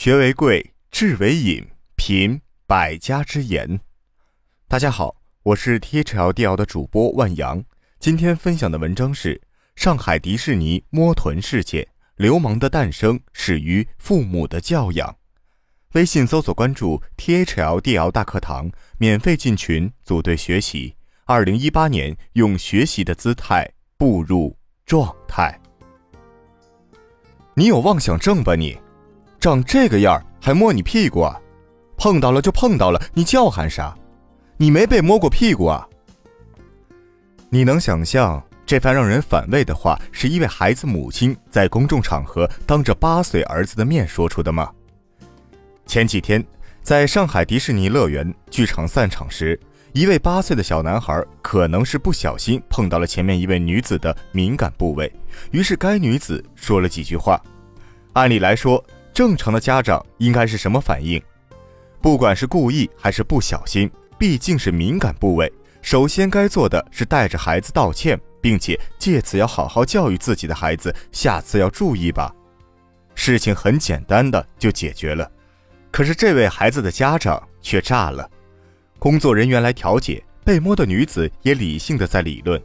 学为贵，智为引，品百家之言。大家好，我是 T H L D L 的主播万阳。今天分享的文章是：上海迪士尼摸臀事件，流氓的诞生始于父母的教养。微信搜索关注 thld 大课堂，免费进群组队学习。二零一八年，用学习的姿态步入状态。你有妄想症吧你？长这个样还摸你屁股啊？碰到了就碰到了，你叫喊啥？你没被摸过屁股啊？你能想象这番让人反胃的话是一位孩子母亲在公众场合当着八岁儿子的面说出的吗？前几天，在上海迪士尼乐园剧场散场时，一位八岁的小男孩可能是不小心碰到了前面一位女子的敏感部位，于是该女子说了几句话。按理来说，正常的家长应该是什么反应？不管是故意还是不小心，毕竟是敏感部位，首先该做的是带着孩子道歉，并且借此要好好教育自己的孩子，下次要注意吧。事情很简单的就解决了。可是这位孩子的家长却炸了，工作人员来调解，被摸的女子也理性的在理论，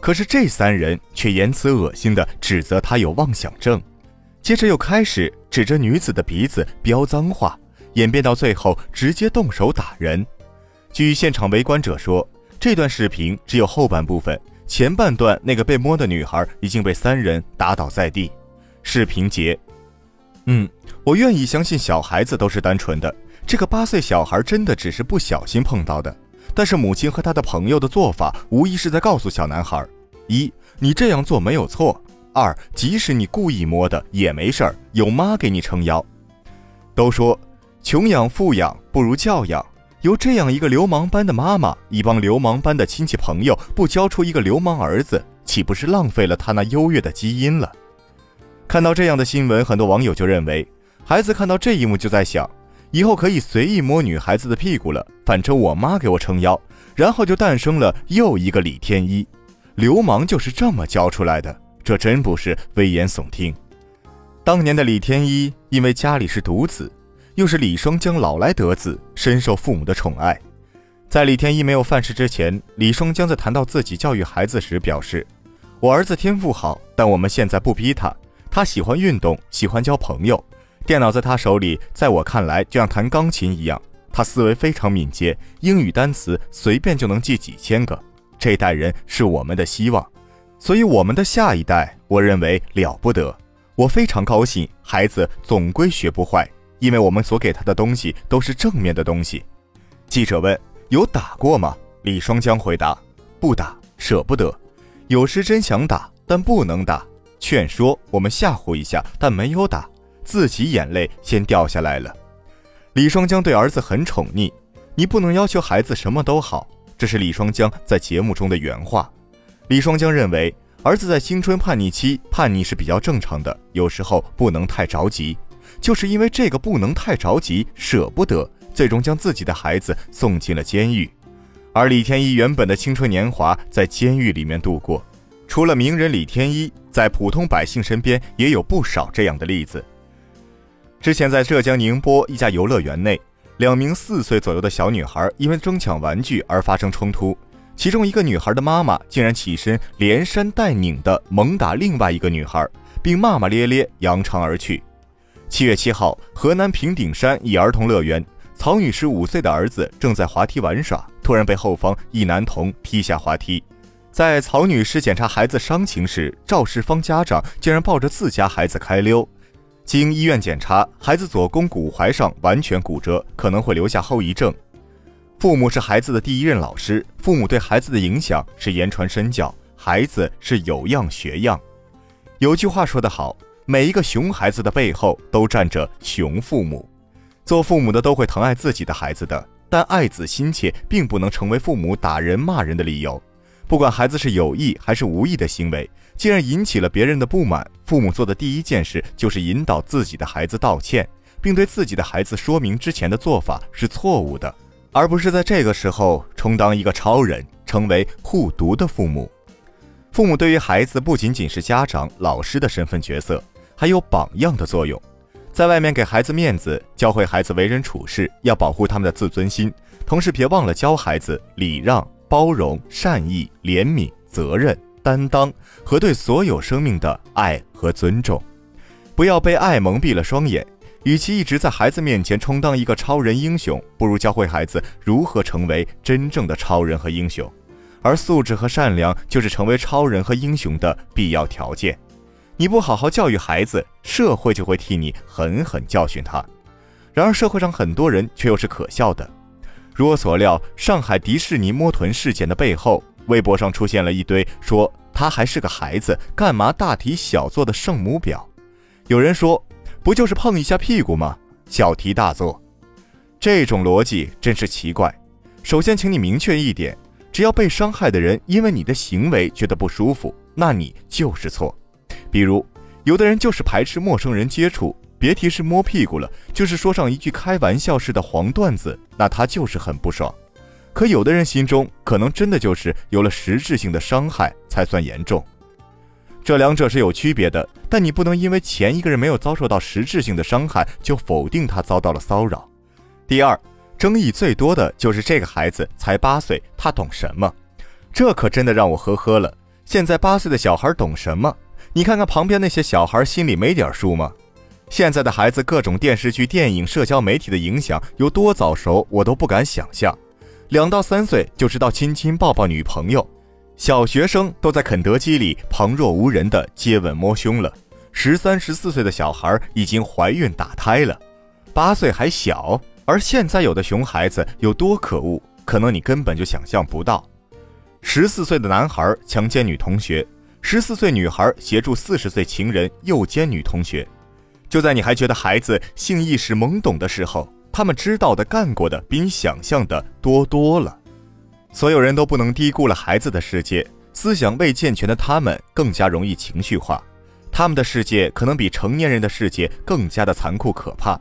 可是这三人却言辞恶心的指责他有妄想症。接着又开始指着女子的鼻子飙脏话，演变到最后直接动手打人。据现场围观者说，这段视频只有后半部分，前半段那个被摸的女孩已经被三人打倒在地。视频结。嗯，我愿意相信小孩子都是单纯的，这个八岁小孩真的只是不小心碰到的。但是母亲和他的朋友的做法，无疑是在告诉小男孩：一，你这样做没有错。二，即使你故意摸的也没事儿，有妈给你撑腰。都说穷养富养不如教养，由这样一个流氓般的妈妈，一帮流氓般的亲戚朋友，不教出一个流氓儿子，岂不是浪费了他那优越的基因了？看到这样的新闻，很多网友就认为，孩子看到这一幕就在想，以后可以随意摸女孩子的屁股了，反正我妈给我撑腰，然后就诞生了又一个李天一，流氓就是这么教出来的。这真不是危言耸听。当年的李天一因为家里是独子，又是李双江老来得子，深受父母的宠爱。在李天一没有犯事之前，李双江在谈到自己教育孩子时表示：“我儿子天赋好，但我们现在不逼他。他喜欢运动，喜欢交朋友。电脑在他手里，在我看来就像弹钢琴一样。他思维非常敏捷，英语单词随便就能记几千个。这代人是我们的希望。”所以，我们的下一代，我认为了不得。我非常高兴，孩子总归学不坏，因为我们所给他的东西都是正面的东西。记者问：“有打过吗？”李双江回答：“不打，舍不得。有时真想打，但不能打。劝说我们吓唬一下，但没有打，自己眼泪先掉下来了。”李双江对儿子很宠溺，你不能要求孩子什么都好，这是李双江在节目中的原话。李双江认为，儿子在青春叛逆期叛逆是比较正常的，有时候不能太着急。就是因为这个不能太着急，舍不得，最终将自己的孩子送进了监狱。而李天一原本的青春年华在监狱里面度过。除了名人李天一，在普通百姓身边也有不少这样的例子。之前在浙江宁波一家游乐园内，两名四岁左右的小女孩因为争抢玩具而发生冲突。其中一个女孩的妈妈竟然起身连扇带拧的猛打另外一个女孩，并骂骂咧咧扬长而去。七月七号，河南平顶山一儿童乐园，曹女士五岁的儿子正在滑梯玩耍，突然被后方一男童踢下滑梯。在曹女士检查孩子伤情时，肇事方家长竟然抱着自家孩子开溜。经医院检查，孩子左肱骨踝上完全骨折，可能会留下后遗症。父母是孩子的第一任老师，父母对孩子的影响是言传身教，孩子是有样学样。有句话说得好，每一个熊孩子的背后都站着熊父母。做父母的都会疼爱自己的孩子的，但爱子心切并不能成为父母打人骂人的理由。不管孩子是有意还是无意的行为，既然引起了别人的不满，父母做的第一件事就是引导自己的孩子道歉，并对自己的孩子说明之前的做法是错误的。而不是在这个时候充当一个超人，成为护犊的父母。父母对于孩子不仅仅是家长、老师的身份角色，还有榜样的作用。在外面给孩子面子，教会孩子为人处事，要保护他们的自尊心，同时别忘了教孩子礼让、包容、善意、怜悯、责任、担当和对所有生命的爱和尊重。不要被爱蒙蔽了双眼。与其一直在孩子面前充当一个超人英雄，不如教会孩子如何成为真正的超人和英雄。而素质和善良就是成为超人和英雄的必要条件。你不好好教育孩子，社会就会替你狠狠教训他。然而，社会上很多人却又是可笑的。如我所料，上海迪士尼摸臀事件的背后，微博上出现了一堆说他还是个孩子，干嘛大题小做的圣母婊。有人说。不就是碰一下屁股吗？小题大做，这种逻辑真是奇怪。首先，请你明确一点：只要被伤害的人因为你的行为觉得不舒服，那你就是错。比如，有的人就是排斥陌生人接触，别提是摸屁股了，就是说上一句开玩笑似的黄段子，那他就是很不爽。可有的人心中可能真的就是有了实质性的伤害才算严重。这两者是有区别的，但你不能因为前一个人没有遭受到实质性的伤害，就否定他遭到了骚扰。第二，争议最多的就是这个孩子才八岁，他懂什么？这可真的让我呵呵了。现在八岁的小孩懂什么？你看看旁边那些小孩，心里没点数吗？现在的孩子，各种电视剧、电影、社交媒体的影响有多早熟，我都不敢想象。两到三岁就知道亲亲抱抱女朋友。小学生都在肯德基里旁若无人的接吻摸胸了，十三十四岁的小孩已经怀孕打胎了，八岁还小。而现在有的熊孩子有多可恶，可能你根本就想象不到。十四岁的男孩强奸女同学，十四岁女孩协助四十岁情人诱奸女同学。就在你还觉得孩子性意识懵懂的时候，他们知道的、干过的比你想象的多多了。所有人都不能低估了孩子的世界，思想未健全的他们更加容易情绪化，他们的世界可能比成年人的世界更加的残酷可怕。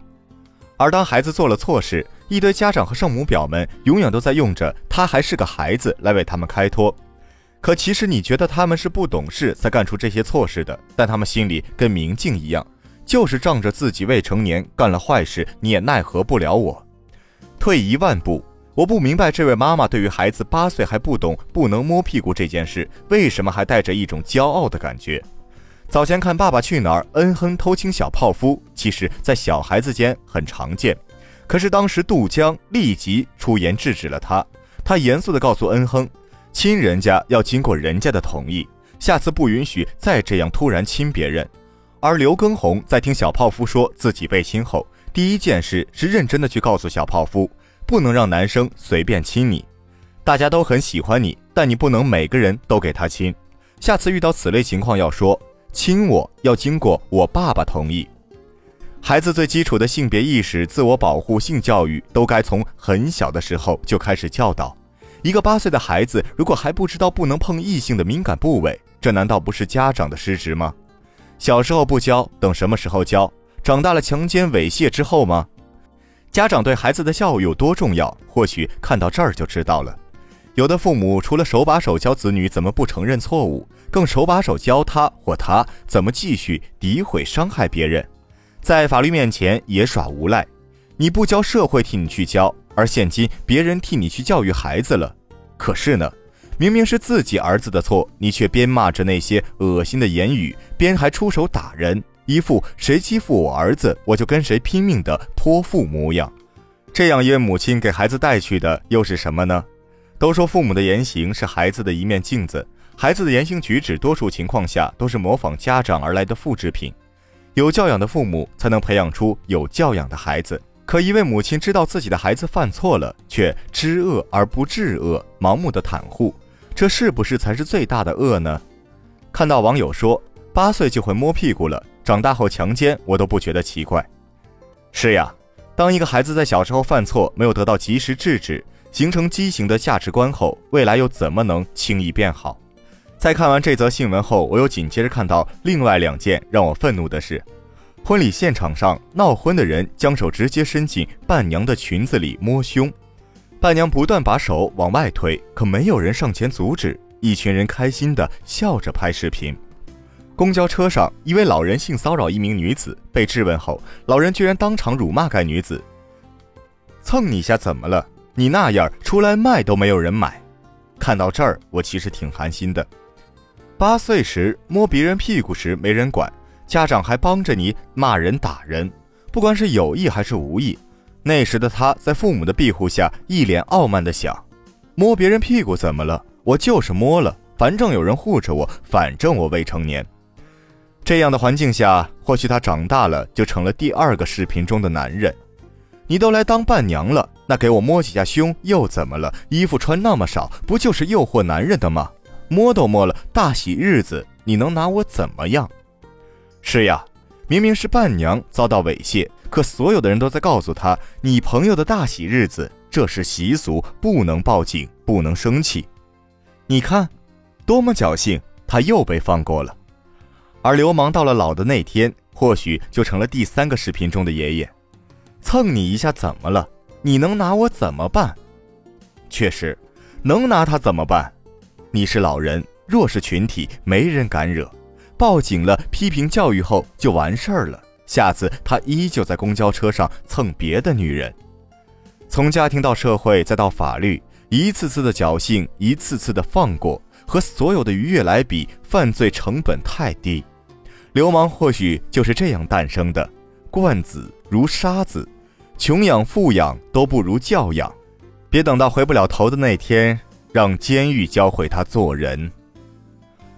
而当孩子做了错事，一堆家长和圣母婊们永远都在用着他还是个孩子来为他们开脱。可其实你觉得他们是不懂事才干出这些错事的，但他们心里跟明镜一样，就是仗着自己未成年干了坏事，你也奈何不了我。退一万步。我不明白这位妈妈对于孩子八岁还不懂不能摸屁股这件事，为什么还带着一种骄傲的感觉？早前看《爸爸去哪儿》，恩亨偷亲小泡芙，其实在小孩子间很常见。可是当时杜江立即出言制止了他，他严肃地告诉恩亨，亲人家要经过人家的同意，下次不允许再这样突然亲别人。而刘畊宏在听小泡芙说自己被亲后，第一件事是认真的去告诉小泡芙。不能让男生随便亲你，大家都很喜欢你，但你不能每个人都给他亲。下次遇到此类情况，要说亲我要经过我爸爸同意。孩子最基础的性别意识、自我保护、性教育，都该从很小的时候就开始教导。一个八岁的孩子，如果还不知道不能碰异性的敏感部位，这难道不是家长的失职吗？小时候不教，等什么时候教？长大了强奸猥亵之后吗？家长对孩子的教育有多重要？或许看到这儿就知道了。有的父母除了手把手教子女怎么不承认错误，更手把手教他或她怎么继续诋毁伤害别人，在法律面前也耍无赖。你不教，社会替你去教，而现今别人替你去教育孩子了。可是呢，明明是自己儿子的错，你却边骂着那些恶心的言语，边还出手打人。一副谁欺负我儿子，我就跟谁拼命的泼妇模样，这样一位母亲给孩子带去的又是什么呢？都说父母的言行是孩子的一面镜子，孩子的言行举止多数情况下都是模仿家长而来的复制品。有教养的父母才能培养出有教养的孩子。可一位母亲知道自己的孩子犯错了，却知恶而不治恶，盲目的袒护，这是不是才是最大的恶呢？看到网友说，八岁就会摸屁股了。长大后强奸我都不觉得奇怪。是呀，当一个孩子在小时候犯错，没有得到及时制止，形成畸形的价值观后，未来又怎么能轻易变好？在看完这则新闻后，我又紧接着看到另外两件让我愤怒的事：婚礼现场上闹婚的人将手直接伸进伴娘的裙子里摸胸，伴娘不断把手往外推，可没有人上前阻止，一群人开心的笑着拍视频。公交车上，一位老人性骚扰一名女子，被质问后，老人居然当场辱骂该女子：“蹭你一下怎么了？你那样出来卖都没有人买。”看到这儿，我其实挺寒心的。八岁时摸别人屁股时没人管，家长还帮着你骂人打人，不管是有意还是无意。那时的他在父母的庇护下，一脸傲慢地想：摸别人屁股怎么了？我就是摸了，反正有人护着我，反正我未成年。这样的环境下，或许他长大了就成了第二个视频中的男人。你都来当伴娘了，那给我摸几下胸又怎么了？衣服穿那么少，不就是诱惑男人的吗？摸都摸了，大喜日子，你能拿我怎么样？是呀，明明是伴娘遭到猥亵，可所有的人都在告诉他，你朋友的大喜日子，这是习俗，不能报警，不能生气。你看，多么侥幸，他又被放过了。而流氓到了老的那天，或许就成了第三个视频中的爷爷，蹭你一下怎么了？你能拿我怎么办？确实，能拿他怎么办？你是老人，弱势群体，没人敢惹，报警了，批评教育后就完事儿了。下次他依旧在公交车上蹭别的女人。从家庭到社会再到法律，一次次的侥幸，一次次的放过，和所有的愉悦来比，犯罪成本太低。流氓或许就是这样诞生的，惯子如杀子，穷养富养都不如教养。别等到回不了头的那天，让监狱教会他做人。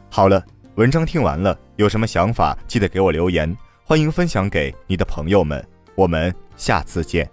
好了，文章听完了，有什么想法记得给我留言，欢迎分享给你的朋友们。我们下次见。